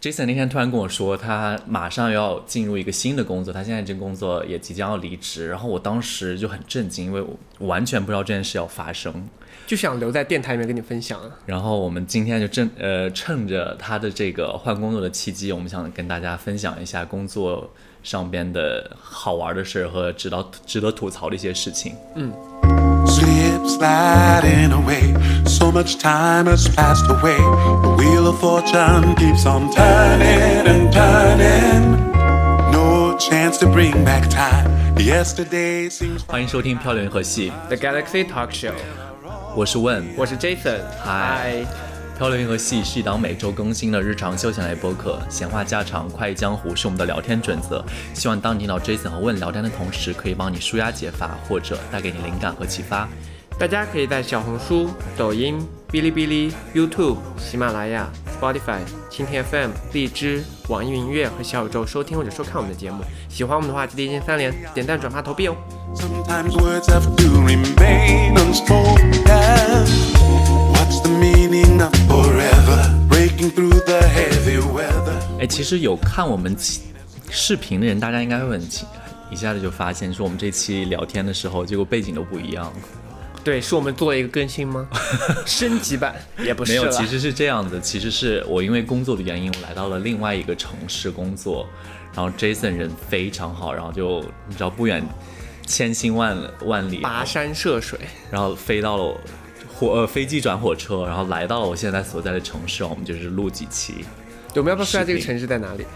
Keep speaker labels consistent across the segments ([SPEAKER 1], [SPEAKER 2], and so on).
[SPEAKER 1] Jason 那天突然跟我说，他马上要进入一个新的工作，他现在这个工作也即将要离职。然后我当时就很震惊，因为我完全不知道这件事要发生。
[SPEAKER 2] 就想留在电台里面跟你分享啊。
[SPEAKER 1] 然后我们今天就正呃趁着他的这个换工作的契机，我们想跟大家分享一下工作上边的好玩的事儿和值得值得吐槽的一些事情。
[SPEAKER 2] 嗯。
[SPEAKER 3] Sliding away. So much time has passed away. The wheel of fortune keeps on turning and turning. No chance to bring back time. Yesterday seems
[SPEAKER 1] 欢迎收听《漂流银河系》
[SPEAKER 2] ，The Galaxy Talk Show，
[SPEAKER 1] 我是问。
[SPEAKER 2] 我是 Jason。
[SPEAKER 1] 嗨漂流银河系是一档每周更新的日常休闲类播客，闲话家常、快意江湖是我们的聊天准则。希望当你听到 Jason 和问聊天的同时，可以帮你舒压解乏，或者带给你灵感和启发。
[SPEAKER 2] 大家可以在小红书、抖音、哔哩哔哩、YouTube、喜马拉雅、Spotify、蜻蜓 FM、荔枝、网易云音乐和小宇宙收听或者收看我们的节目。喜欢我们的话，记得一键三连、点赞、转发、投币哦。
[SPEAKER 3] Sometimes words have to remain unspoken. What's the meaning of forever? Breaking through the heavy weather.
[SPEAKER 1] 哎，其实有看我们视频的人，大家应该会很清一下子就发现，说我们这期聊天的时候，结果背景都不一样。
[SPEAKER 2] 对，是我们做了一个更新吗？升级版也不是
[SPEAKER 1] 没有，其实是这样的，其实是我因为工作的原因，我来到了另外一个城市工作，然后 Jason 人非常好，然后就你知道不远千辛万万里，
[SPEAKER 2] 跋山涉水。
[SPEAKER 1] 然后飞到了火呃飞机转火车，然后来到了我现在所在的城市，我们就是录几期。
[SPEAKER 2] 对，我们要不要说一下这个城市在哪里？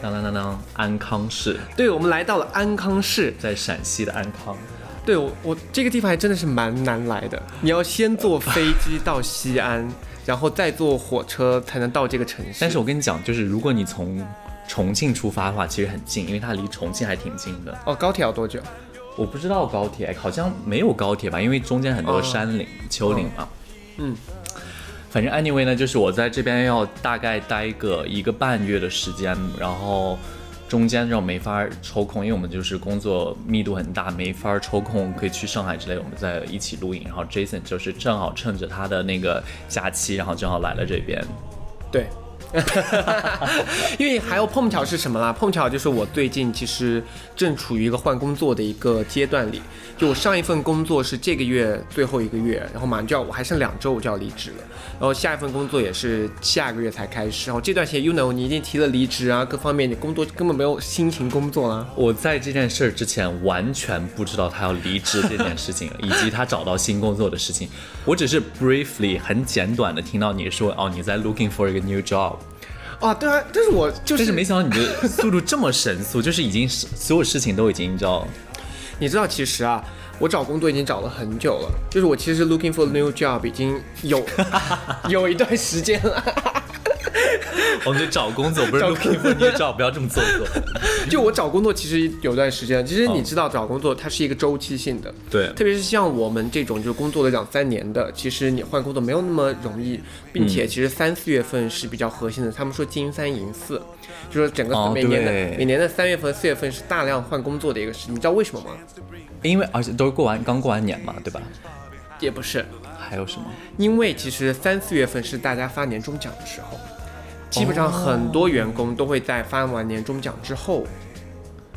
[SPEAKER 1] 当当当当，安康市
[SPEAKER 2] 对，我们来到了安康市。
[SPEAKER 1] 在陕西的安康。
[SPEAKER 2] 对我，我这个地方还真的是蛮难来的。你要先坐 飞机到西安，然后再坐火车才能到这个城市。
[SPEAKER 1] 但是我跟你讲，就是如果你从重庆出发的话，其实很近，因为它离重庆还挺近的。
[SPEAKER 2] 哦，高铁要多久？
[SPEAKER 1] 我不知道高铁，好像没有高铁吧，因为中间很多山岭、丘陵嘛。
[SPEAKER 2] 嗯，
[SPEAKER 1] 反正 anyway 呢，就是我在这边要大概待个一个半月的时间，然后中间让我没法抽空，因为我们就是工作密度很大，没法抽空可以去上海之类，我们在一起录影。然后 Jason 就是正好趁着他的那个假期，然后正好来了这边。
[SPEAKER 2] 对，因为还有碰巧是什么啦？碰巧就是我最近其实正处于一个换工作的一个阶段里。就我上一份工作是这个月最后一个月，然后马上就要我还剩两周我就要离职了。然后下一份工作也是下个月才开始。然后这段时间，you know，你已经提了离职啊，各方面你工作根本没有心情工作啦。
[SPEAKER 1] 我在这件事儿之前完全不知道他要离职这件事情，以及他找到新工作的事情。我只是 briefly 很简短的听到你说，哦，你在 looking for 一个 new job，
[SPEAKER 2] 啊，对啊，但是我就是
[SPEAKER 1] 但是没想到你的速度这么神速，就是已经是所有事情都已经 你知道，
[SPEAKER 2] 你知道，其实啊，我找工作已经找了很久了，就是我其实 looking for a new job 已经有 有一段时间了。
[SPEAKER 1] 我们就找工作，不是
[SPEAKER 2] 找
[SPEAKER 1] looking for new job，不要这么做作。
[SPEAKER 2] 就我找工作其实有段时间，其实你
[SPEAKER 1] 哦
[SPEAKER 2] 知道找工作它是一个周期性的，
[SPEAKER 1] 对
[SPEAKER 2] 特别是像我们这种就是工作了两三年的，其实你换工作没有那么容易，并
[SPEAKER 1] 嗯
[SPEAKER 2] 且其实三四月份是比较核心的。他们说金三银四，就说整个
[SPEAKER 1] 哦
[SPEAKER 2] 每年的、
[SPEAKER 1] 对
[SPEAKER 2] 每年的三月份、四月份是大量换工作的一个时，你知道为什么吗？
[SPEAKER 1] 因为而且都是过完刚过完年嘛，对吧？
[SPEAKER 2] 也不是，
[SPEAKER 1] 还有什么？
[SPEAKER 2] 因为其实三四月份是大家发年终奖的时候，基本上很多员工都会在发完年终奖之后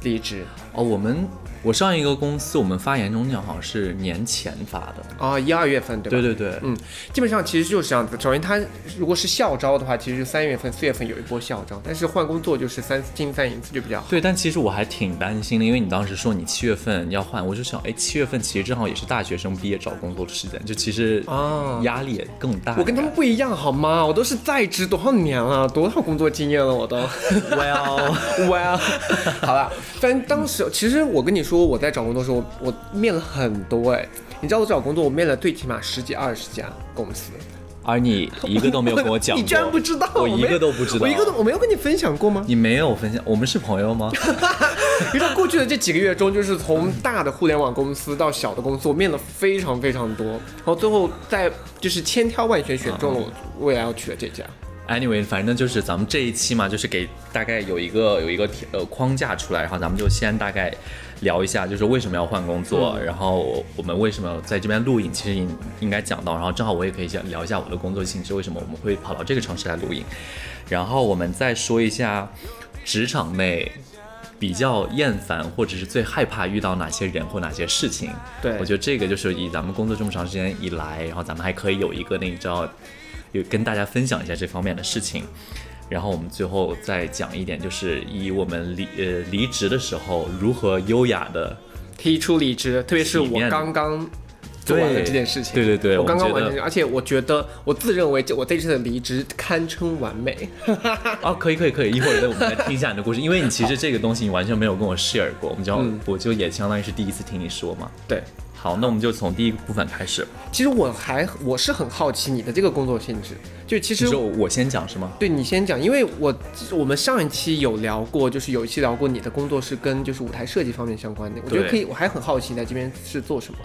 [SPEAKER 2] 离职。
[SPEAKER 1] 哦，我们我上一个公司，我们发年终奖好像是年前发的。
[SPEAKER 2] 啊，一二月份对吧？
[SPEAKER 1] 对对对，
[SPEAKER 2] 嗯，基本上其实就是这样子。首先，他如果是校招的话，其实三月份、四月份有一波校招，但是换工作就是三金三银四就比较好。
[SPEAKER 1] 对，但其实我还挺担心的，因为你当时说你七月份要换，我就想，哎，七月份其实正好也是大学生毕业找工作的时间，就其实
[SPEAKER 2] 啊
[SPEAKER 1] 压力也更大。
[SPEAKER 2] 我跟他们不一样好吗？我都是在职多少年了，多少工作经验了，我都。well，well，好了，反正当时其实我跟你说，我在找工作的时候，我面了很多哎。你知道我找工作，我面了最起码十几二十家公司。
[SPEAKER 1] 而你一个都没有跟我讲过，
[SPEAKER 2] 你居然不知道？
[SPEAKER 1] 我一个都不知道，
[SPEAKER 2] 我一个都我没有跟你分享过吗？
[SPEAKER 1] 你没有分享，我们是朋友吗？
[SPEAKER 2] 你知道过去的这几个月中，就是从大的互联网公司到小的公司，我面了非常非常多，然后最后在就是千挑万选选中了我未来要去的这家。
[SPEAKER 1] Anyway，反正就是咱们这一期嘛，就是给大概有一个有一个呃框架出来，然后咱们就先大概聊一下，就是为什么要换工作，然后我们为什么在这边录影，其实应应该讲到，然后正好我也可以想聊一下我的工作性质，为什么我们会跑到这个城市来录影，然后我们再说一下职场内比较厌烦或者是最害怕遇到哪些人或哪些事情。
[SPEAKER 2] 对
[SPEAKER 1] 我觉得这个就是以咱们工作这么长时间以来，然后咱们还可以有一个那个叫有跟大家分享一下这方面的事情。然后我们最后再讲一点，就是以我们离呃离职的时候如何优雅的
[SPEAKER 2] 提出离职，特别是我刚刚做完了这件事情。
[SPEAKER 1] 对对对
[SPEAKER 2] 我刚刚完成，而且我觉得我自认为这我这次的离职堪称完美。
[SPEAKER 1] 哦，可以可以可以，一会儿我们再听一下你的故事，因为你其实这个东西你完全没有跟我 share 过，我们就、
[SPEAKER 2] 嗯
[SPEAKER 1] 我就也相当于是第一次听你说嘛。
[SPEAKER 2] 对，
[SPEAKER 1] 好，那我们就从第一个部分开始。
[SPEAKER 2] 其实我还我是很好奇你的这个工作性质，就其实
[SPEAKER 1] 就我先讲是吗？
[SPEAKER 2] 对你先讲，因为我我们上一期有聊过，就是有一期聊过你的工作是跟就是舞台设计方面相关的，我觉得可以，我还很好奇你在这边是做什么，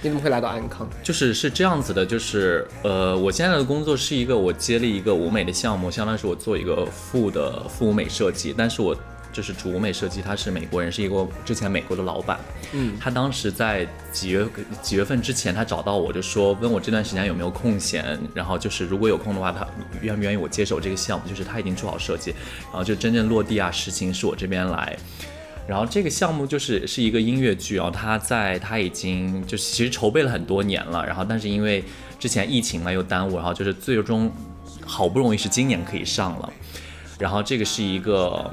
[SPEAKER 2] 你怎么会来到安康？
[SPEAKER 1] 就是是这样子的，就是呃，我现在的工作是一个我接了一个舞美的项目，相当于是我做一个副的副舞美设计，但是我就是主舞美设计，他是美国人，是一个之前美国的老板，
[SPEAKER 2] 嗯，
[SPEAKER 1] 他当时在几月几月份之前，他找到我就说问我这段时间有没有空闲，然后就是如果有空的话，他愿不愿意我接手这个项目，就是他已经做好设计，然后就真正落地啊实情是我这边来。然后这个项目就是是一个音乐剧啊，他在他已经就是其实筹备了很多年了，然后但是因为之前疫情嘛又耽误，然后就是最终好不容易是今年可以上了，然后这个是一个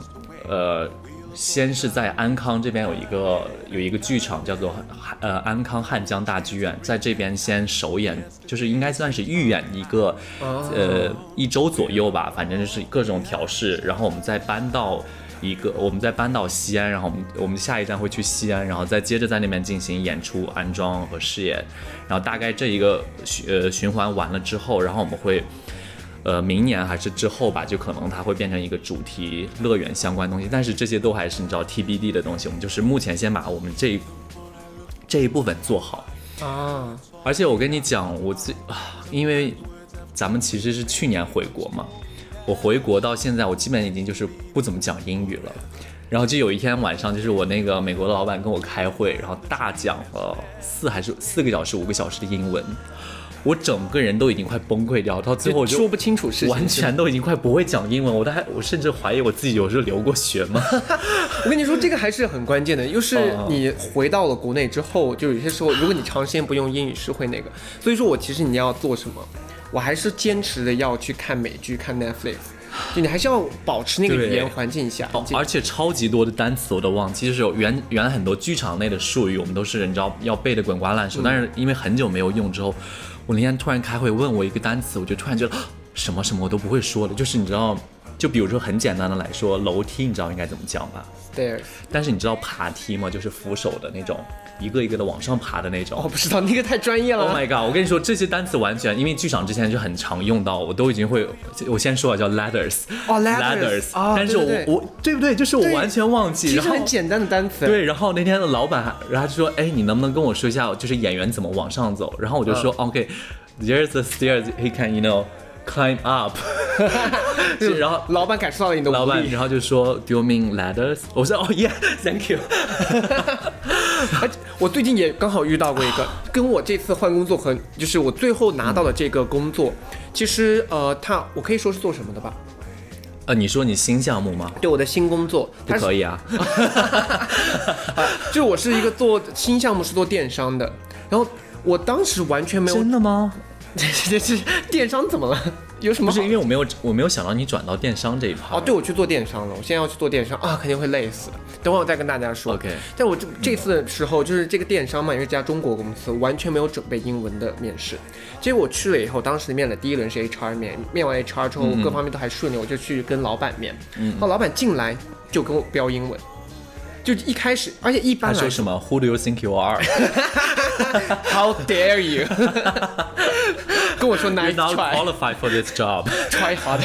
[SPEAKER 1] 呃。先是在安康这边有一个有一个剧场叫做汉呃安康汉江大剧院，在这边先首演，就是应该算是预演一个呃一周左右吧，反正就是各种调试，然后我们再搬到一个，我们再搬到西安，然后我们我们下一站会去西安，然后再接着在那边进行演出、安装和试演，然后大概这一个循呃循环完了之后，然后我们会。呃，明年还是之后吧，就可能它会变成一个主题乐园相关东西，但是这些都还是你知道 TBD 的东西，我们就是目前先把我们这一这一部分做好。
[SPEAKER 2] 啊，
[SPEAKER 1] 而且我跟你讲，我最啊，因为咱们其实是去年回国嘛，我回国到现在，我基本已经就是不怎么讲英语了。然后就有一天晚上，就是我那个美国的老板跟我开会，然后大讲了四还是四个小时、五个小时的英文，我整个人都已经快崩溃掉，到最后我就
[SPEAKER 2] 说不清楚事情，
[SPEAKER 1] 完全都已经快不会讲英文，我都还我甚至怀疑我自己有时候留过学吗？
[SPEAKER 2] 我跟你说，这个还是很关键的，又是
[SPEAKER 1] 哦
[SPEAKER 2] 你回到了国内之后，就有些时候，如果你长时间不用英语，是会那个。所以说我其实你要做什么，我还是坚持的要去看美剧、看 Netflix，就你还是要保持那个语言环境下。
[SPEAKER 1] 哦，而且超级多的单词我都忘记，就是有原原来很多剧场内的术语，我们都是你知道要背的滚瓜烂熟，但是因为很久没有用之后，我那天突然开会问我一个单词，我就突然觉得什么什么我都不会说了，就是你知道，就比如说很简单的来说，楼梯你知道应该怎么讲吧
[SPEAKER 2] ？stairs，
[SPEAKER 1] 但是你知道爬梯吗？就是扶手的那种，一个一个的往上爬的那种。
[SPEAKER 2] 哦，不知道那个太专业了。
[SPEAKER 1] Oh my god！我跟你说，这些单词完全因为剧场之前就很常用到，我都已经会。我先说啊，叫 ladders，
[SPEAKER 2] 哦，ladders，哦
[SPEAKER 1] 但是我我对不对？就是我完全忘记。
[SPEAKER 2] 其实
[SPEAKER 1] 然后
[SPEAKER 2] 很简单的单词。
[SPEAKER 1] 对，然后那天的老板还，然后就说，哎，你能不能跟我说一下，就是演员怎么往上走？然后我就说、o k t h e r e s a stairs he can you know climb up 就。然后
[SPEAKER 2] 老板感受到了你的
[SPEAKER 1] 老板。然后就说，Do you mean ladders？我说，哦、yeah，thank you。
[SPEAKER 2] 我最近也刚好遇到过一个，跟我这次换工作和就是我最后拿到的这个工作，其实呃，他我可以说是做什么的吧？
[SPEAKER 1] 呃，你说你新项目吗？
[SPEAKER 2] 对我的新工作，
[SPEAKER 1] 不可以啊。
[SPEAKER 2] 啊，就是我是一个做新项目是做电商的，然后我当时完全没有，
[SPEAKER 1] 真的吗？
[SPEAKER 2] 这这这电商怎么了？有什么好？
[SPEAKER 1] 不是因为我没有我没有想到你转到电商这一趴。
[SPEAKER 2] 哦，对，我去做电商了，我现在要去做电商啊，肯定会累死。等会儿我再跟大家说。
[SPEAKER 1] OK
[SPEAKER 2] 但我这这次的时候，就是这个电商嘛，因为这家中国公司，完全没有准备英文的面试。结果我去了以后，当时面的第一轮是 HR 面，面完 HR 之后，
[SPEAKER 1] 嗯
[SPEAKER 2] 各方面都还顺利，我就去跟老板面。嗯，然后老板进来就跟我标英文，就一开始，而且一般来
[SPEAKER 1] 他说什么？Who do you think you
[SPEAKER 2] are？How dare you！跟我说 nice
[SPEAKER 1] not
[SPEAKER 2] try。
[SPEAKER 1] qualified for this job。
[SPEAKER 2] try hard，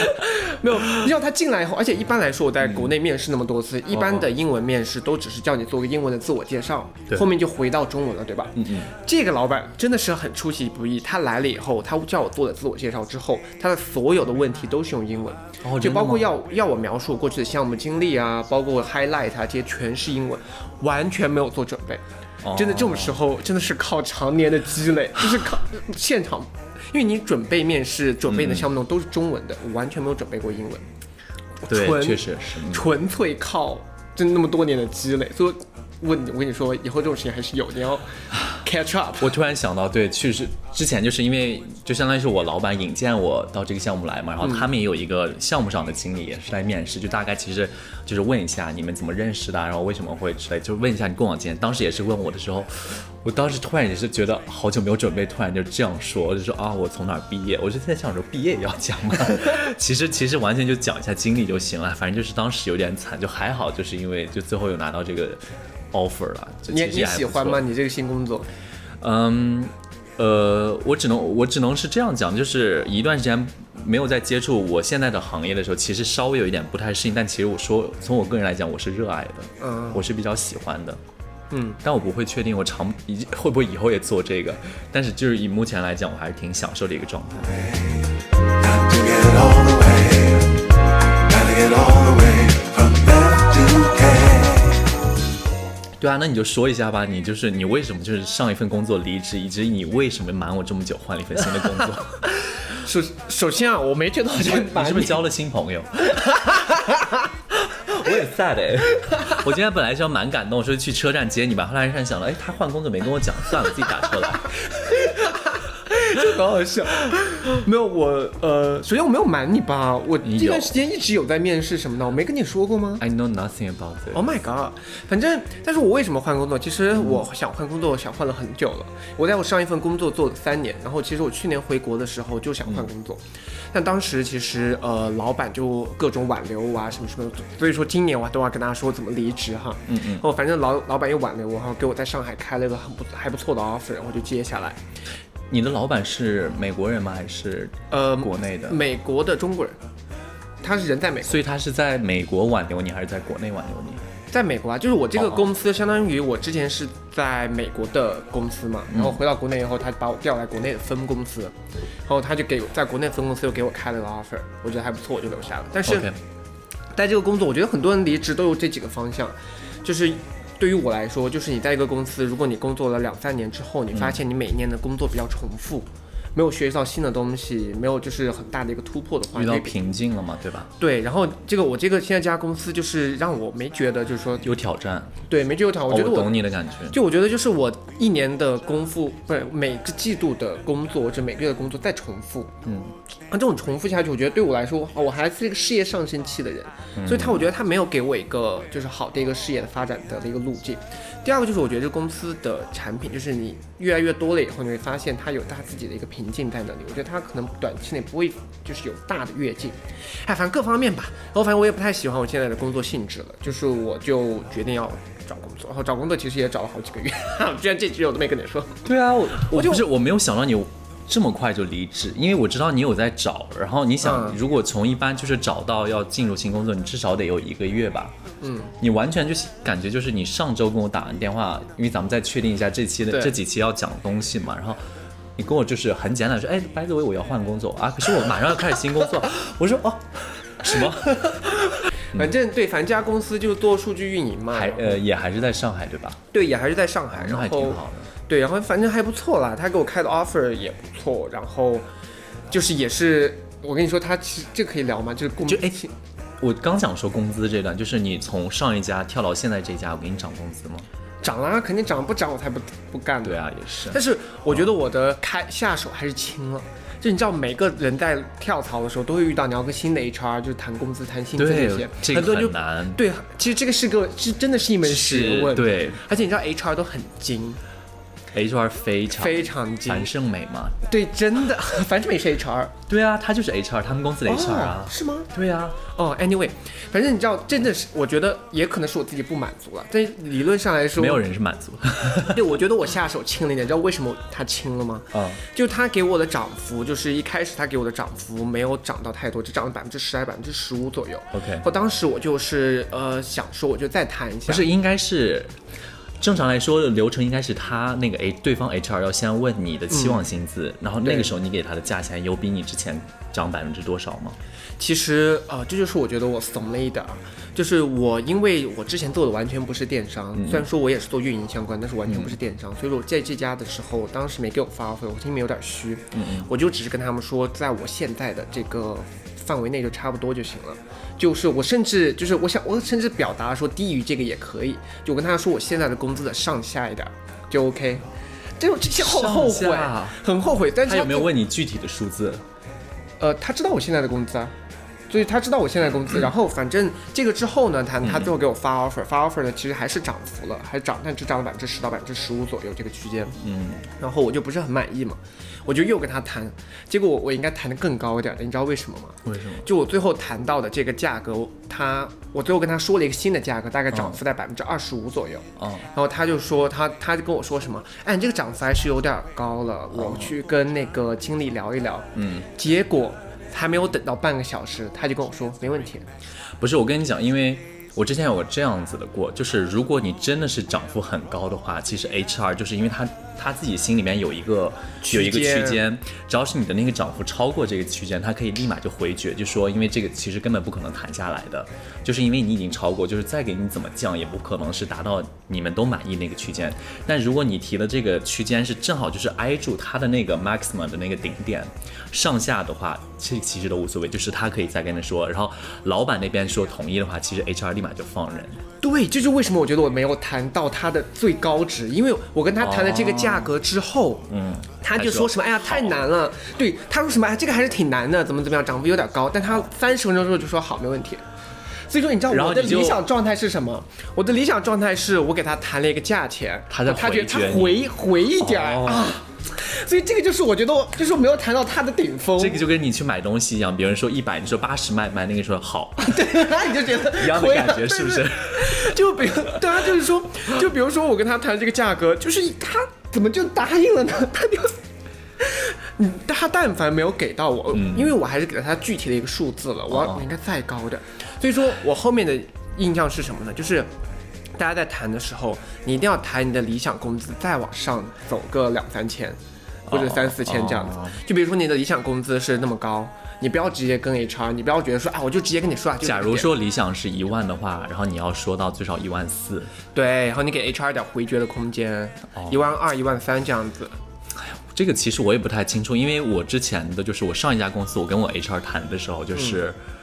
[SPEAKER 2] 没有，你知道他进来以后，而且一般来说，我在国内面试那么多次，一般的英文面试都只是叫你做个英文的自我介绍，后面就回到中文了，对吧？
[SPEAKER 1] 嗯嗯，
[SPEAKER 2] 这个老板真的是很出其不意，他来了以后，他叫我做了自我介绍之后，他的所有的问题都是用英文，就包括要要我描述过去的项目经历啊，包括 highlight 啊，这些全是英文，完全没有做准备。
[SPEAKER 1] 哦。
[SPEAKER 2] 真的这种时候真的是靠常年的积累，就是靠现场，因为你准备面试准备的项目都是中文的，我完全没有准备过英文，
[SPEAKER 1] 对，
[SPEAKER 2] 纯
[SPEAKER 1] 确实是。嗯
[SPEAKER 2] 纯粹靠真那么多年的积累，所以问你，我跟你说，以后这种事情还是有，你要 catch up。
[SPEAKER 1] 我突然想到，对，确实之前就是因为就相当于是我老板引荐我到这个项目来嘛，然后他们也有一个项目上的经理，也是来面试，就大概其实就是问一下你们怎么认识的啊，然后为什么会之类，就问一下你过往经验。当时也是问我的时候，我当时突然也是觉得好久没有准备，突然就这样说，就说啊我从哪儿毕业，我就在想说毕业也要讲吗？其实其实完全就讲一下经历就行了，反正就是当时有点惨，就还好，就是因为就最后有拿到这个 offer 了。
[SPEAKER 2] 你你喜欢吗？你这个新工作？
[SPEAKER 1] 嗯，呃，我只能我只能是这样讲，就是一段时间没有在接触我现在的行业的时候，其实稍微有一点不太适应，但其实我说从我个人来讲，我是热爱的，
[SPEAKER 2] 嗯
[SPEAKER 1] 我是比较喜欢的，
[SPEAKER 2] 嗯，
[SPEAKER 1] 但我不会确定我长以会不会以后也做这个，但是就是以目前来讲，我还是挺享受的一个状态。对啊，那你就说一下吧，你就是你为什么就是上一份工作离职，以及你为什么瞒我这么久换了一份新的工作？
[SPEAKER 2] 首首先啊，我没觉得好像
[SPEAKER 1] 你是不是交了新朋友？我也 sad 哎，我今天本来是要蛮感动，说去车站接你吧，后来突然想了，哎，他换工作没跟我讲，算了，自己打车来。
[SPEAKER 2] 好好笑。没有我呃，首先我没有瞒你吧，我这段时间一直有在面试什么的，我没跟你说过吗
[SPEAKER 1] ？I know nothing about it。
[SPEAKER 2] Oh my god！反正，但是我为什么换工作？其实我想换工作，想换了很久了。我在我上一份工作做了三年，然后其实我去年回国的时候就想换工作，但当时其实呃老板就各种挽留我啊什么什么，所以说今年我都要跟大家说怎么离职哈。
[SPEAKER 1] 嗯嗯，
[SPEAKER 2] 哦，反正老老板又挽留我，然后给我在上海开了一个很不还不错的 offer，然后就接下来。
[SPEAKER 1] 你的老板是美国人吗？还是
[SPEAKER 2] 呃，
[SPEAKER 1] 国内的？
[SPEAKER 2] 美国的中国人，他是人在美国。
[SPEAKER 1] 所以他是在美国挽留你，还是在国内挽留你？
[SPEAKER 2] 在美国啊，就是我这个
[SPEAKER 1] 哦
[SPEAKER 2] 公司，相当于我之前是在美国的公司嘛，然后回到国内以后，他把我调来国内的分公司，然后他就给在国内分公司又给我开了个 offer，我觉得还不错，我就留下了。但是在这个工作，我觉得很多人离职都有这几个方向，就是对于我来说，就是你在一个公司，如果你工作了两三年之后，你发现你每年的工作比较重复。没有学习到新的东西，没有就是很大的一个突破的话，
[SPEAKER 1] 遇到
[SPEAKER 2] 你
[SPEAKER 1] 瓶颈了嘛，对吧？
[SPEAKER 2] 对，然后这个我这个现在这家公司就是让我没觉得就是说
[SPEAKER 1] 有挑战，
[SPEAKER 2] 对没觉得有挑战，我
[SPEAKER 1] 哦
[SPEAKER 2] 觉得我
[SPEAKER 1] 懂你的感觉。
[SPEAKER 2] 就我觉得，就是我一年的功夫，不是每个季度的工作或者每个月的工作再重复，
[SPEAKER 1] 嗯，
[SPEAKER 2] 那这种重复下去，我觉得对我来说，哦我还是一个事业上升期的人，所以他我觉得他没有给我一个就是好的一个事业的发展的一个路径。第二个就是我觉得这公司的产品，就是你越来越多了以后，你会发现它有它自己的一个瓶颈在那里。我觉得它可能短期内不会就是有大的跃进，哎，反正各方面吧。然后反正我也不太喜欢我现在的工作性质了，就是我就决定要找工作。然后找工作其实也找了好几个月，居然这句我都没跟你说。
[SPEAKER 1] 对啊，我我
[SPEAKER 2] 就
[SPEAKER 1] 是我没有想到你这么快就离职，因为我知道你有在找，然后你想，
[SPEAKER 2] 嗯
[SPEAKER 1] 如果从一般就是找到要进入新工作，你至少得有一个月吧。
[SPEAKER 2] 嗯，
[SPEAKER 1] 你完全就是感觉就是你上周跟我打完电话，因为咱们再确定一下这期的这几期要讲的东西嘛，然后。你跟我就是很简单说，哎，by the way，我要换工作啊，可是我马上要开始新工作。我说哦，什么？
[SPEAKER 2] 反正对，反正这家公司就是做数据运营嘛，
[SPEAKER 1] 还呃也还是在上海对吧？
[SPEAKER 2] 对，也还是在上海，
[SPEAKER 1] 那
[SPEAKER 2] 然后
[SPEAKER 1] 还挺好的。
[SPEAKER 2] 对，然后反正还不错啦，他给我开的 offer 也不错，然后就是也是，我跟你说，他其实这可以聊吗？就是工
[SPEAKER 1] 就哎，我刚想说工资这段，就是你从上一家跳到现在这家，我给你涨工资吗？
[SPEAKER 2] 涨啦，肯定涨，不涨我才不不干呢。
[SPEAKER 1] 对啊，也是。
[SPEAKER 2] 但是我觉得我的开下手还是轻了。就你知道，每个人在跳槽的时候都会遇到，你要跟新的 HR 就是谈工资、谈薪资这些，，
[SPEAKER 1] 这个
[SPEAKER 2] 很多人就
[SPEAKER 1] 难。
[SPEAKER 2] 对，其实这个是个是真的是一门学问。，
[SPEAKER 1] 对，
[SPEAKER 2] 而且你知道 HR 都很精，
[SPEAKER 1] HR 非常
[SPEAKER 2] 非常精
[SPEAKER 1] 樊胜美嘛，
[SPEAKER 2] 对，真的，樊胜美是 HR
[SPEAKER 1] 对啊，他就是 HR，他们公司的 HR 啊
[SPEAKER 2] 哦，是吗？
[SPEAKER 1] 对啊，
[SPEAKER 2] 哦，anyway，反正你知道，真的是，我觉得也可能是我自己不满足了。但理论上来说，
[SPEAKER 1] 没有人是满足。
[SPEAKER 2] 对，我觉得我下手轻了一点，你知道为什么他轻了吗？
[SPEAKER 1] 嗯，
[SPEAKER 2] 就他给我的涨幅，就是一开始他给我的涨幅没有涨到太多，只涨了百分之十还是百分之十五左右。
[SPEAKER 1] OK
[SPEAKER 2] 我当时我就是呃想说，我就再谈一下。
[SPEAKER 1] 不是，应该是正常来说流程应该是他那个 H 对方 HR 要先问你的期望薪资，然后那个时候你给他的价钱有比你之前涨百分之多少吗？
[SPEAKER 2] 其实呃，这就是我觉得我怂了一点儿，就是我因为我之前做的完全不是电商，虽然说我也是做运营相关，但是完全不是电商，所以说我在这家的时候，当时没给我发 offer，我心里面有点虚，我就只是跟他们说，在我现在的这个范围内就差不多就行了。就是我甚至就是我想我甚至表达说低于这个也可以，就我跟他说我现在的工资的上下一点儿就 OK。这种这些后后悔
[SPEAKER 1] 下，
[SPEAKER 2] 很后悔，但是
[SPEAKER 1] 他有没有问你具体的数字？
[SPEAKER 2] 呃，他知道我现在的工资啊，所以他知道我现在工资。然后反正这个之后呢，他他最后给我发 offer，、发 offer 呢其实还是涨幅了，还涨，但只涨了百分之十到百分之十五左右这个区间。
[SPEAKER 1] 嗯，
[SPEAKER 2] 然后我就不是很满意嘛，我就又跟他谈，结果我我应该谈的更高一点的，你知道为什么吗？
[SPEAKER 1] 为什么？
[SPEAKER 2] 就我最后谈到的这个价格，他我最后跟他说了一个新的价格，大概涨幅在百分之二十五左右。
[SPEAKER 1] 哦，
[SPEAKER 2] 然后他就说他他就跟我说什么，哎，你这个涨幅还是有点高了，我去跟那个经理聊一聊。
[SPEAKER 1] 嗯，
[SPEAKER 2] 结果还没有等到半个小时，他就跟我说 没问题。
[SPEAKER 1] 不是，我跟你讲，因为我之前有个这样子的过，就是如果你真的是涨幅很高的话，其实 HR 就是因为他他自己心里面有一个有一个区间，只要是你的那个涨幅超过这个区间，他可以立马就回绝，就说因为这个其实根本不可能谈下来的，就是因为你已经超过，就是再给你怎么降也不可能是达到你们都满意那个区间。但如果你提的这个区间是正好就是挨住他的那个 maximum 的那个顶点，上下的话，这其实都无所谓，就是他可以再跟他说，然后老板那边说同意的话，其实 HR 立马就放人。
[SPEAKER 2] 对，这就是为什么我觉得我没有谈到他的最高值，因为我跟他谈了这个价格之后，
[SPEAKER 1] 嗯，
[SPEAKER 2] 他就说什么，哎呀，太难了。对，他说什么，哎，这个还是挺难的，怎么怎么样，涨幅有点高。但他三十分钟之后就说好，没问题。所以说，你知道我的理想状态是什么？我的理想状态是我给他谈了一个价钱，
[SPEAKER 1] 他
[SPEAKER 2] 他觉得他
[SPEAKER 1] 回
[SPEAKER 2] 回回一点儿、
[SPEAKER 1] 哦
[SPEAKER 2] 啊。所以这个就是我觉得我就是我没有谈到他的顶峰，
[SPEAKER 1] 这个就跟你去买东西一样，别人说一百，你说八十卖卖那个说好，
[SPEAKER 2] 对，那你就觉得
[SPEAKER 1] 一样的感觉是不是？
[SPEAKER 2] 就比如，对啊，就是说，就比如说我跟他谈这个价格，就是他怎么就答应了呢？他就。嗯，他但凡没有给到我，因为我还是给了他具体的一个数字了，我我应该再高点。所以说我后面的印象是什么呢？就是大家在谈的时候，你一定要谈你的理想工资再往上走个两三千，或者
[SPEAKER 1] 哦
[SPEAKER 2] 三四千这样子
[SPEAKER 1] 哦。
[SPEAKER 2] 就比如说你的理想工资是那么高，你不要直接跟 HR，你不要觉得说啊，我就直接跟你说啊。
[SPEAKER 1] 假如说理想是一万的话，然后你要说到最少一万四，
[SPEAKER 2] 对，然后你给 HR 点回绝的空间，
[SPEAKER 1] 哦
[SPEAKER 2] 一万二、一万三这样子。
[SPEAKER 1] 这个其实我也不太清楚，因为我之前的就是我上一家公司，我跟我 HR 谈的时候，就是、
[SPEAKER 2] 嗯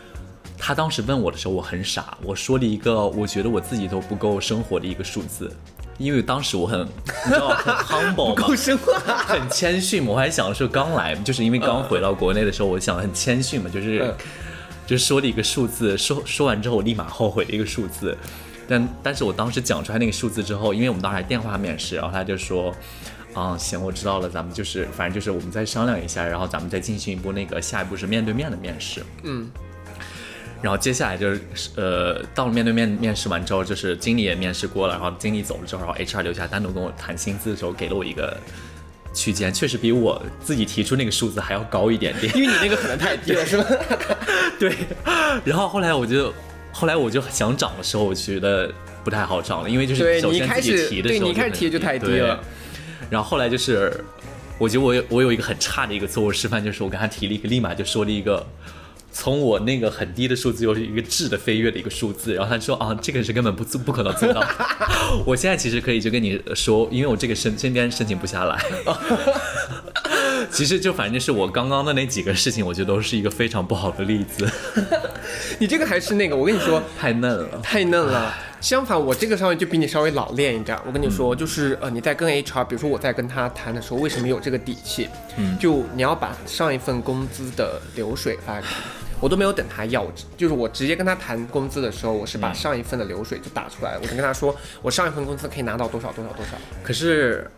[SPEAKER 1] 他当时问我的时候，我很傻，我说了一个我觉得我自己都不够生活的一个数字，因为当时我很 你知道很 humble 嘛，
[SPEAKER 2] 够生活。
[SPEAKER 1] 很谦逊嘛，我还想说刚来，就是因为刚回到国内的时候，我想很谦逊嘛，就是、
[SPEAKER 2] 嗯
[SPEAKER 1] 就是说了一个数字，说说完之后我立马后悔的一个数字，但但是我当时讲出来那个数字之后，因为我们当时还电话面试，然后他就说。啊、行，我知道了，咱们就是，反正就是我们再商量一下，然后咱们再进行一步那个下一步是面对面的面试。
[SPEAKER 2] 嗯，
[SPEAKER 1] 然后接下来就是，呃，到了面对面面试完之后，就是经理也面试过了，然后经理走了之后，然后 HR 留下单独跟我谈薪资的时候，给了我一个区间，确实比我自己提出那个数字还要高一点点。
[SPEAKER 2] 因为你那个可能太低了，是吧？
[SPEAKER 1] 对，然后后来我就，后来我就想涨的时候，我觉得不太好涨了，因为就是
[SPEAKER 2] 对
[SPEAKER 1] 首
[SPEAKER 2] 你一开
[SPEAKER 1] 先自己
[SPEAKER 2] 始
[SPEAKER 1] 提的时候
[SPEAKER 2] 你一开始提就太低了。
[SPEAKER 1] 然后后来就是，我觉得我有我有一个很差的一个错误示范，就是我跟他提了一个，立马就说了一个。从我那个很低的数字，又是一个质的飞跃的一个数字，然后他说啊，这个是根本不不可能做到。我现在其实可以就跟你说，因为我这个申身边申请不下来。其实就反正是我刚刚的那几个事情，我觉得都是一个非常不好的例子，
[SPEAKER 2] 你这个还是那个，我跟你说，
[SPEAKER 1] 太嫩了。
[SPEAKER 2] 太嫩了。相反，我这个稍微就比你稍微老练一点。我跟你说，就是呃，你在跟 HR，比如说我在跟他谈的时候，为什么有这个底气？嗯，就你要把上一份工资的流水发给他，我都没有等他要，就是我直接跟他谈工资的时候，我是把上一份的流水就打出来了，我就跟他说，我上一份工资可以拿到多少多少多少。
[SPEAKER 1] 可是，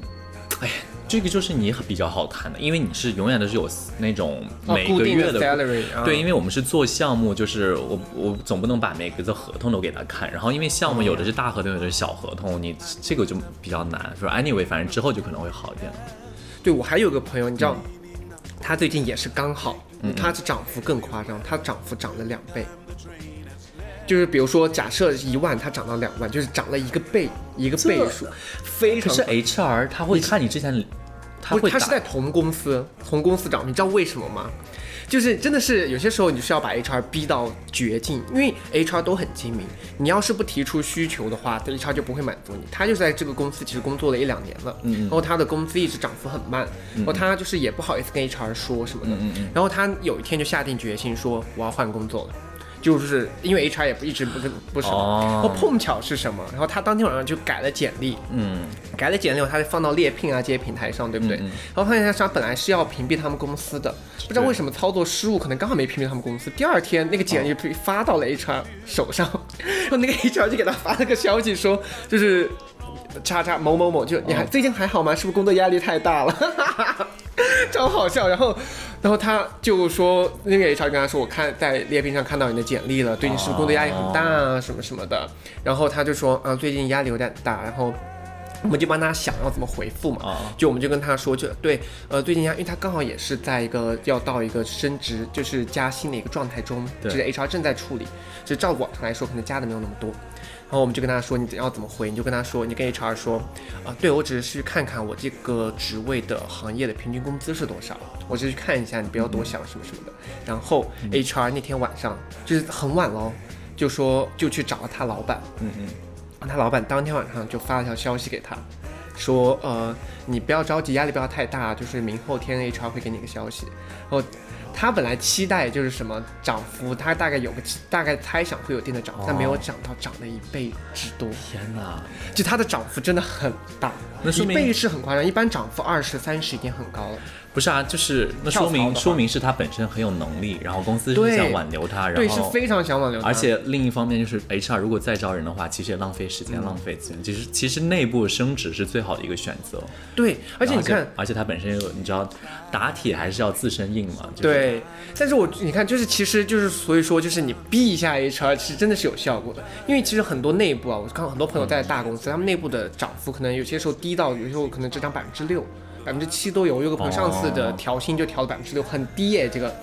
[SPEAKER 1] 这个就是你比较好谈的，因为你是永远都是有那种
[SPEAKER 2] 哦
[SPEAKER 1] 每个月的
[SPEAKER 2] salary，啊
[SPEAKER 1] 对，因为我们是做项目，就是我我总不能把每个的合同都给他看，然后因为项目有的是大合同，有的是小合同，你这个就比较难。说 anyway，反正之后就可能会好一点。
[SPEAKER 2] 对我还有个朋友，你知道，
[SPEAKER 1] 嗯
[SPEAKER 2] 他最近也是刚好，他是涨幅更夸张，他涨幅涨了两倍。就是比如说，假设一万，它涨到两万，就是涨了一个倍，一个倍数，非常
[SPEAKER 1] 可是 HR 他会看你之前，他
[SPEAKER 2] 不是，他是在同公司，同公司涨，你知道为什么吗？就是真的是有些时候你是要把 HR 逼到绝境，因为 HR 都很精明，你要是不提出需求的话，HR 就不会满足你。他就在这个公司其实工作了一两年了，嗯然后他的工资一直涨幅很慢，然后他就是也不好意思跟 HR 说什么的，然后他有一天就下定决心说我要换工作了。就是因为 HR 也不一直不是不什么，
[SPEAKER 1] 哦
[SPEAKER 2] 然后碰巧是什么？然后他当天晚上就改了简历，
[SPEAKER 1] 嗯，
[SPEAKER 2] 改了简历后，他就放到猎聘啊这些平台上，对不对？
[SPEAKER 1] 嗯嗯
[SPEAKER 2] 然后发现他本来是要屏蔽他们公司的，不知道为什么操作失误，可能刚好没屏蔽他们公司。第二天那个简历被发到了 HR 手上，然后那个 HR 就给他发了个消息说，就是叉叉某某某，就你还、最近还好吗？是不是工作压力太大了？超好笑。然后，然后他就说，那个 HR 跟他说，我看在猎聘上看到你的简历了，最近是不是工作压力很大啊，什么什么的。然后他就说，啊，最近压力有点大，然后。我们就帮他想要怎么回复嘛，
[SPEAKER 1] 哦
[SPEAKER 2] 就我们就跟他说，就对，呃，最近压，因为他刚好也是在一个要到一个升职，就是加薪的一个状态中，就
[SPEAKER 1] 对
[SPEAKER 2] 是 HR 正在处理，就照往常来说，可能加的没有那么多。然后我们就跟他说，你要怎么回？你就跟他说，你跟 HR 说，啊、对我只是去看看我这个职位的行业的平均工资是多少，我只是去看一下，你不要多想什么什么的。然后 HR 那天晚上就是很晚喽，就说就去找了他老板，
[SPEAKER 1] 嗯嗯，
[SPEAKER 2] 他老板当天晚上就发了条消息给他，说呃你不要着急，压力不要太大，就是明后天 HR 会给你个消息。然后他本来期待就是什么涨幅，他大概有个大概猜想会有一定的涨幅，但没有涨到涨了一倍之多，
[SPEAKER 1] 天哪，
[SPEAKER 2] 就它的涨幅真的很大，
[SPEAKER 1] 那说明
[SPEAKER 2] 一倍是很夸张，一般涨幅二十三十已经很高了。
[SPEAKER 1] 不是啊，就是那说明说明是他本身很有能力，然后公司是想挽留他，然后
[SPEAKER 2] 对，是非常想挽留他，
[SPEAKER 1] 而且另一方面就是 HR 如果再招人的话，其实也浪费时间、浪费资源。其实其实内部升职是最好的一个选择。
[SPEAKER 2] 对，而且你看，
[SPEAKER 1] 而且他本身有你知道，打铁还是要自身硬嘛。就是、
[SPEAKER 2] 对，但是我你看，就是其实就是所以说，就是你逼一下 HR，其实真的是有效果的。因为其实很多内部啊，我看很多朋友在大公司，他们内部的涨幅可能有些时候低到，有些时候可能只涨百分之六。百分之七都有，我有个朋友上次的
[SPEAKER 1] 哦
[SPEAKER 2] 调薪就调了百分之六，很低耶，这个，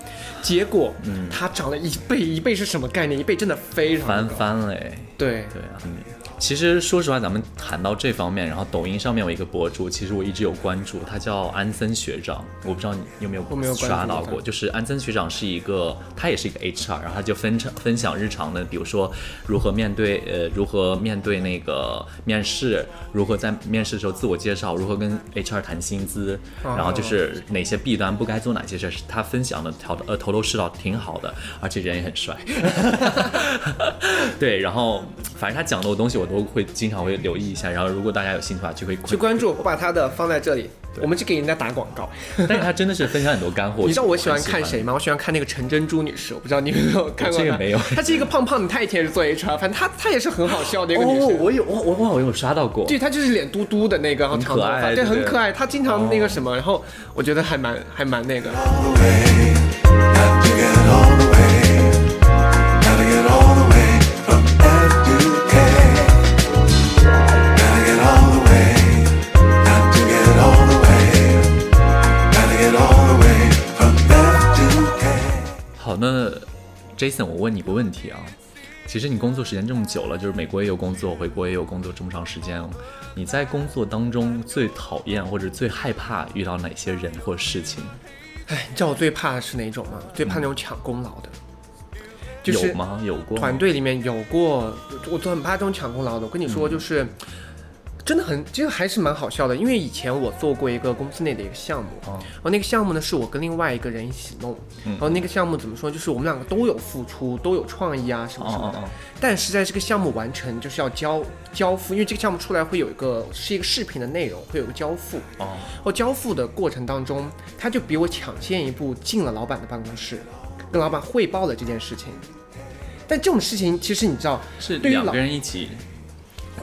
[SPEAKER 2] 结果，
[SPEAKER 1] 嗯
[SPEAKER 2] 它涨了一倍，一倍是什么概念？一倍真的非常
[SPEAKER 1] 翻
[SPEAKER 2] 高，
[SPEAKER 1] 翻嘞。
[SPEAKER 2] 对，
[SPEAKER 1] 对啊，嗯，其实说实话，咱们谈到这方面，然后抖音上面有一个博主，其实我一直有关注，他叫安森学长，我不知道你有没有刷到过。就是安森学长是一个，他也是一个 HR，然后他就分成分享日常的，比如说如何面对呃如何面对那个面试，如何在面试的时候自我介绍，如何跟 HR 谈薪资，
[SPEAKER 2] 哦。
[SPEAKER 1] 然后就是哪些弊端不该做哪些事儿，他分享的条呃头头是道，挺好的，而且人也很帅。对，然后反正他讲的东西我都会经常会留意一下，然后如果大家有兴趣的话，就会
[SPEAKER 2] 去关注，我把他的放在这里，我们去给人家打广告。
[SPEAKER 1] 但是他真的是分享很多干货。
[SPEAKER 2] 你知道我喜欢看谁吗？我喜欢看那个陈珍珠女士，我不知道你有没有 看过她。
[SPEAKER 1] 这个没有
[SPEAKER 2] 她是一个胖胖的，她以前也是做 HR，反正她她也是很好笑的一个女
[SPEAKER 1] 哦，我有我我我我有刷到过。
[SPEAKER 2] 对，她就是脸嘟嘟的那个，然后长头发，对，
[SPEAKER 1] 很可爱对对
[SPEAKER 2] 很可爱。她经常那个什么，然后我觉得还蛮还蛮那个。
[SPEAKER 1] Jason，我问你个问题啊，其实你工作时间这么久了，就是美国也有工作，回国也有工作这么长时间，你在工作当中最讨厌或者最害怕遇到哪些人或事情？
[SPEAKER 2] 哎，你知道我最怕的是哪种吗？最怕那种抢功劳的，就是
[SPEAKER 1] 有吗？有过
[SPEAKER 2] 团队里面有过，我都很怕这种抢功劳的。我跟你说，就是。真的很，这个还是蛮好笑的，因为以前我做过一个公司内的一个项目，
[SPEAKER 1] 哦。
[SPEAKER 2] 然后那个项目呢是我跟另外一个人一起弄，
[SPEAKER 1] 嗯。
[SPEAKER 2] 然后那个项目怎么说，就是我们两个都有付出，都有创意啊什么什么的，
[SPEAKER 1] 哦哦哦。
[SPEAKER 2] 但是在这个项目完成就是要交交付，因为这个项目出来会有一个是一个视频的内容，会有个交付，
[SPEAKER 1] 哦，
[SPEAKER 2] 然后交付的过程当中，他就比我抢先一步进了老板的办公室，跟老板汇报了这件事情。但这种事情其实你知道，
[SPEAKER 1] 是两个人一起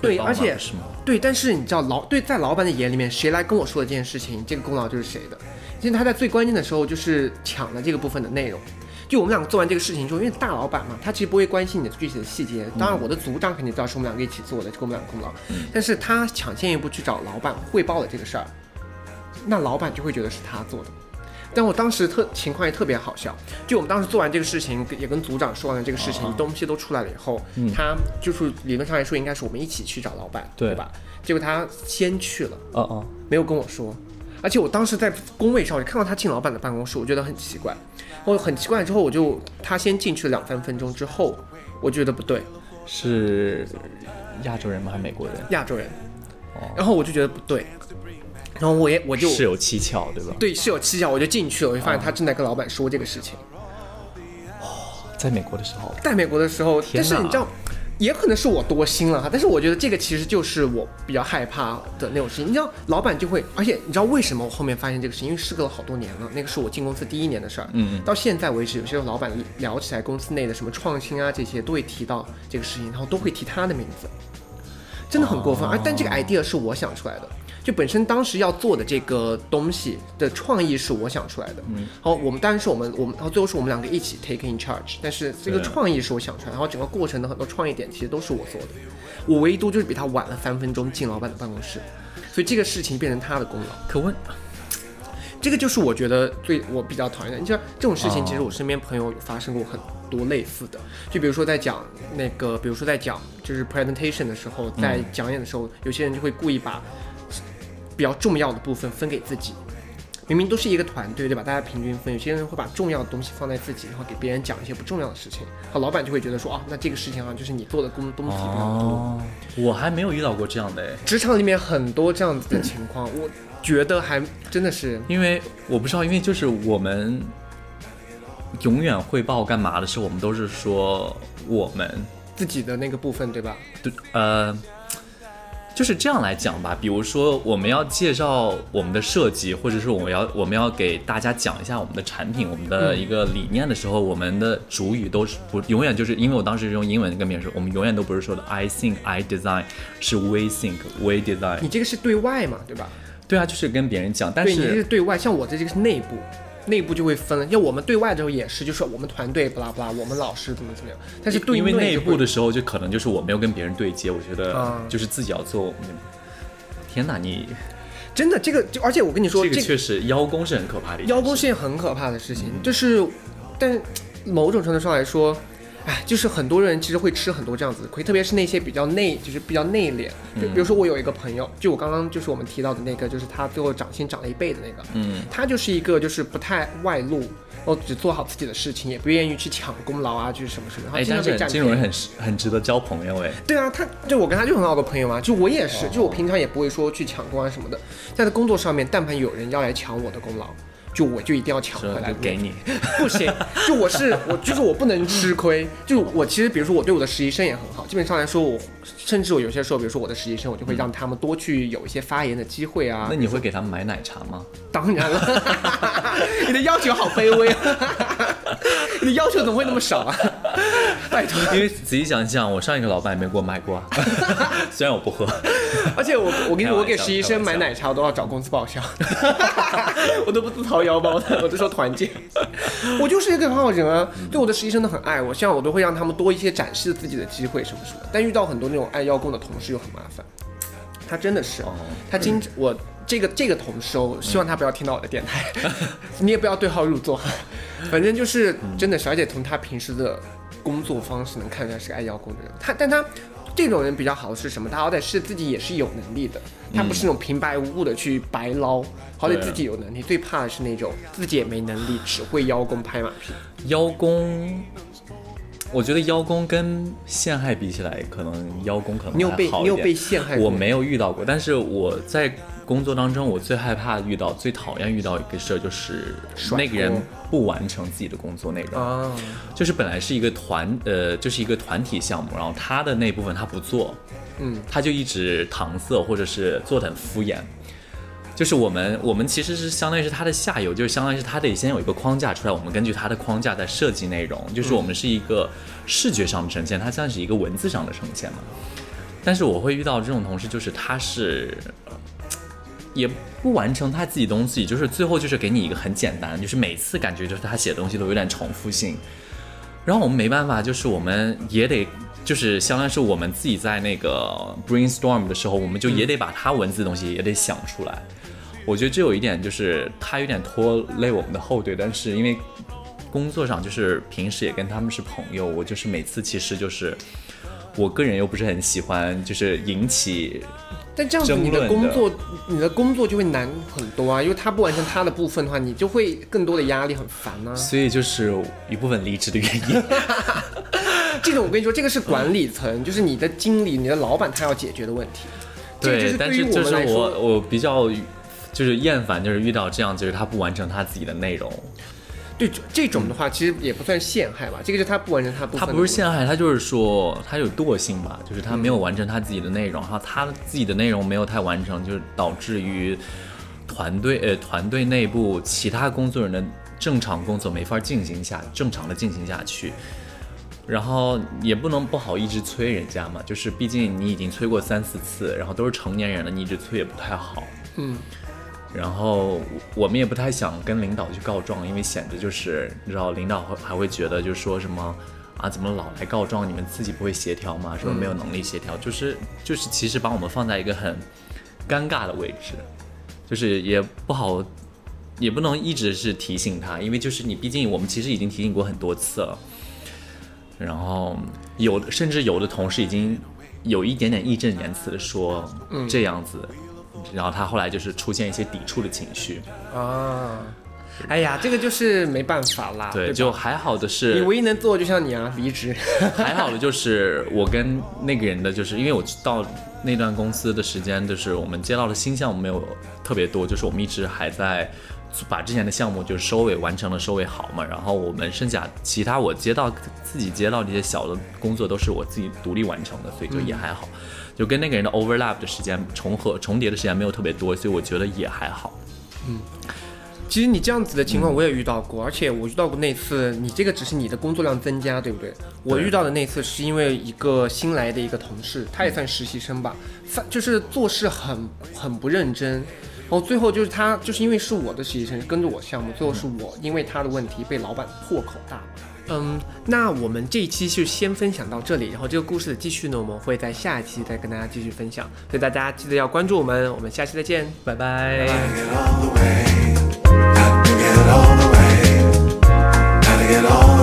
[SPEAKER 2] 对，而且？对，但是你知道老对在老板的眼里面，谁来跟我说的这件事情，这个功劳就是谁的。其实他在最关键的时候就是抢了这个部分的内容。就我们两个做完这个事情之后，因为大老板嘛，他其实不会关心你的具体的细节。当然，我的组长肯定知道是我们两个一起做的，这个我们两个功劳。但是他抢先一步去找老板汇报了这个事儿，那老板就会觉得是他做的。但我当时特情况也特别好笑，就我们当时做完这个事情，也跟组长说完了这个事情，
[SPEAKER 1] 啊
[SPEAKER 2] 东西都出来了以后，他就是理论上来说应该是我们一起去找老板，
[SPEAKER 1] 对
[SPEAKER 2] 吧？结果他先去了，
[SPEAKER 1] 哦哦，
[SPEAKER 2] 没有跟我说，而且我当时在工位上，我就看到他进老板的办公室，我觉得很奇怪。我很奇怪之后，我就他先进去了两三分钟之后，我觉得不对，
[SPEAKER 1] 是亚洲人吗？还是美国人？
[SPEAKER 2] 亚洲人，
[SPEAKER 1] 哦
[SPEAKER 2] 然后我就觉得不对，然后我也我就是
[SPEAKER 1] 有蹊跷，对吧？
[SPEAKER 2] 对是有蹊跷，我就进去了，我就发现他正在跟老板说这个事情。
[SPEAKER 1] 在美国的时候，
[SPEAKER 2] 在美国的时候，但是你知道，也可能是我多心了哈。但是我觉得这个其实就是我比较害怕的那种事情。你知道，老板就会，而且你知道为什么我后面发现这个事情？因为事隔了好多年了，那个是我进公司第一年的事儿。
[SPEAKER 1] 嗯
[SPEAKER 2] 到现在为止，有些老板聊起来公司内的什么创新啊这些，都会提到这个事情，然后都会提他的名字，真的很过分。而但这个 idea 是我想出来的。就本身当时要做的这个东西的创意是我想出来的，嗯，好我们当然是我们我们，然后最后是我们两个一起 take in charge，但是这个创意是我想出来，然后整个过程的很多创意点其实都是我做的，我唯独就是比他晚了三分钟进老板的办公室，所以这个事情变成他的功劳，
[SPEAKER 1] 可问
[SPEAKER 2] 这个就是我觉得最我比较讨厌的。你像这种事情，
[SPEAKER 1] 哦
[SPEAKER 2] 其实我身边朋友有发生过很多类似的，就比如说在讲那个，比如说在讲就是 presentation 的时候，在讲演的时候，有些人就会故意把比较重要的部分分给自己。明明都是一个团队，对吧？大家平均分，有些人会把重要的东西放在自己，然后给别人讲一些不重要的事情。好，老板就会觉得说，啊，那这个事情好像就是你做的工东西比较多。
[SPEAKER 1] 哦，我还没有遇到过这样的哎，
[SPEAKER 2] 职场里面很多这样子的情况，我觉得还真的是
[SPEAKER 1] 因为我不知道，因为就是我们永远汇报干嘛的时候，我们都是说我们
[SPEAKER 2] 自己的那个部分，对吧？
[SPEAKER 1] 对呃。就是这样来讲吧，比如说我们要介绍我们的设计，或者是我们要我们要给大家讲一下我们的产品、我们的一个理念的时候，我们的主语都是不永远就是因为我当时用英文跟别人说，我们永远都不是说的 I think I design，是 we think we design。
[SPEAKER 2] 你这个是对外嘛，对吧？
[SPEAKER 1] 对啊，就是跟别人讲，但
[SPEAKER 2] 是你这
[SPEAKER 1] 是
[SPEAKER 2] 是对外，像我这这个是内部，内部就会分了。因为我们对外的时候也是，就是我们团队不拉不拉，我们老师怎么怎么样。但是对
[SPEAKER 1] 因为内部的时候，就可能就是我没有跟别人对接，我觉得
[SPEAKER 2] 啊
[SPEAKER 1] 就是自己要做我们的。天哪，你
[SPEAKER 2] 真的这个，就而且我跟你说，
[SPEAKER 1] 这个确实邀功是很可怕的。
[SPEAKER 2] 邀功是件很可怕的事情，就是，但某种程度上来说。哎，就是很多人其实会吃很多这样子的亏，特别是那些比较内，就是比较内敛。就比如说我有一个朋友，就我刚刚就是我们提到的那个，就是他最后涨薪涨了一倍的那个，
[SPEAKER 1] 嗯，
[SPEAKER 2] 他就是一个就是不太外露，哦只做好自己的事情，也不愿意去抢功劳啊，就是什么什么，然后
[SPEAKER 1] 哎，但是这种人。很很值得交朋友哎。
[SPEAKER 2] 对啊，他就我跟他就很好的朋友嘛，就我也是，就我平常也不会说去抢功啊什么的，在他工作上面，但凡有人要来抢我的功劳，就我就一定要抢回来
[SPEAKER 1] 就，给你，
[SPEAKER 2] 不行，就我是我就是我不能吃亏，就我其实比如说我对我的实习生也很好，基本上来说我甚至我有些时候，比如说我的实习生，我就会让他们多去有一些发言的机会啊。
[SPEAKER 1] 那你会给他们买奶茶吗？
[SPEAKER 2] 当然了，你的要求好卑微啊，你的要求怎么会那么少啊？拜托。
[SPEAKER 1] 因为仔细想一想，我上一个老板也没给我买过啊，虽然我不喝。
[SPEAKER 2] 而且我我跟你说，我给实习生买奶茶，我都要找公司报销，我都不自掏腰包的，我就说团建。我就是一个很好人啊，对我的实习生都很爱我，像我都会让他们多一些展示自己的机会什么什么。但遇到很多那种爱邀功的同事又很麻烦，他真的是，
[SPEAKER 1] 哦
[SPEAKER 2] 他经我这个这个同事哦，希望他不要听到我的电台，你也不要对号入座，反正就是真的是，而且从他平时的工作方式能看出来是个爱邀功的人。他但他这种人比较好的是什么？他好歹是自己也是有能力的，他不是那种平白无故的去白捞，好歹自己有能力。最怕的是那种自己也没能力，只会邀功拍马屁。
[SPEAKER 1] 邀功，我觉得邀功跟陷害比起来，可能邀功可能
[SPEAKER 2] 你有
[SPEAKER 1] 还好一点
[SPEAKER 2] 被你有被陷害过
[SPEAKER 1] 我没有遇到过，但是我在工作当中，我最害怕遇到、最讨厌遇到一个事儿，就是那个人不完成自己的工作内容。
[SPEAKER 2] 啊，
[SPEAKER 1] 就是本来是一个团，呃，就是一个团体项目，然后他的那部分他不做，
[SPEAKER 2] 嗯，
[SPEAKER 1] 他就一直搪塞，或者是做的很敷衍。就是我们，我们其实是相当于是它的下游，就是相当于是它得先有一个框架出来，我们根据它的框架在设计内容，就是我们是一个视觉上的呈现，它像是一个文字上的呈现嘛。但是我会遇到这种同事，就是他是。也不完成他自己东西，就是最后就是给你一个很简单，就是每次感觉就是他写的东西都有点重复性，然后我们没办法，就是我们也得就是相当于是我们自己在那个 brainstorm 的时候，我们就也得把他文字的东西也得想出来。我觉得这有一点就是他有点拖累我们的后腿，但是因为工作上就是平时也跟他们是朋友，我就是每次其实就是我个人又不是很喜欢就是引起
[SPEAKER 2] 但这样子你的工作，你的工作就会难很多啊，因为他不完成他的部分的话，你就会更多的压力，很烦啊。
[SPEAKER 1] 所以就是一部分离职的原因。
[SPEAKER 2] 这种我跟你说，这个是管理层，就是你的经理、你的老板他要解决的问题。
[SPEAKER 1] 对，但是就是我我比较就是厌烦，就是遇到这样，就是他不完成他自己的内容，
[SPEAKER 2] 对这种的话，其实也不算陷害吧，这个是他不完成他部分
[SPEAKER 1] 他不是陷害，他就是说他有惰性吧，就是他没有完成他自己的内容，然后他自己的内容没有太完成，就是导致于团队呃团队内部其他工作人的正常工作没法进行下正常的进行下去。然后也不能不好一直催人家嘛，就是毕竟你已经催过三四次，然后都是成年人了，你一直催也不太好。
[SPEAKER 2] 嗯，
[SPEAKER 1] 然后我们也不太想跟领导去告状，因为显得就是你知道，领导会还会觉得就是说什么啊，怎么老来告状？你们自己不会协调吗？是不是没有能力协调？就是就是其实把我们放在一个很尴尬的位置，就是也不好，也不能一直是提醒他，因为就是你毕竟我们其实已经提醒过很多次了。然后有的甚至有的同事已经有一点点义正言辞的说这样子，然后他后来就是出现一些抵触的情绪。
[SPEAKER 2] 啊，哎呀，这个就是没办法啦。
[SPEAKER 1] 对，
[SPEAKER 2] 吧
[SPEAKER 1] 就还好的是你，
[SPEAKER 2] 唯一能做的就像你啊，离职。
[SPEAKER 1] 还好的就是我跟那个人的，就是因为我到那段公司的时间，就是我们接到的新项目没有特别多，就是我们一直还在把之前的项目就是收尾完成了收尾好嘛，然后我们剩下其他我接到自己接到这些小的工作都是我自己独立完成的，所以就也还好，就跟那个人的 overlap 的时间重合重叠的时间没有特别多，所以我觉得也还好。
[SPEAKER 2] 嗯其实你这样子的情况我也遇到过，而且我遇到过那次，你这个只是你的工作量增加，对不对？我遇到的那次是因为一个新来的一个同事，他也算实习生吧，犯就是做事很很不认真，然后最后就是他就是因为是我的实习生跟着我项目，最后是我因为他的问题被老板破口大骂。嗯，那我们这一期就先分享到这里，然后这个故事的继续呢，我们会在下一期再跟大家继续分享，所以大家记得要关注我们，我们下期再见，拜拜。
[SPEAKER 3] get the way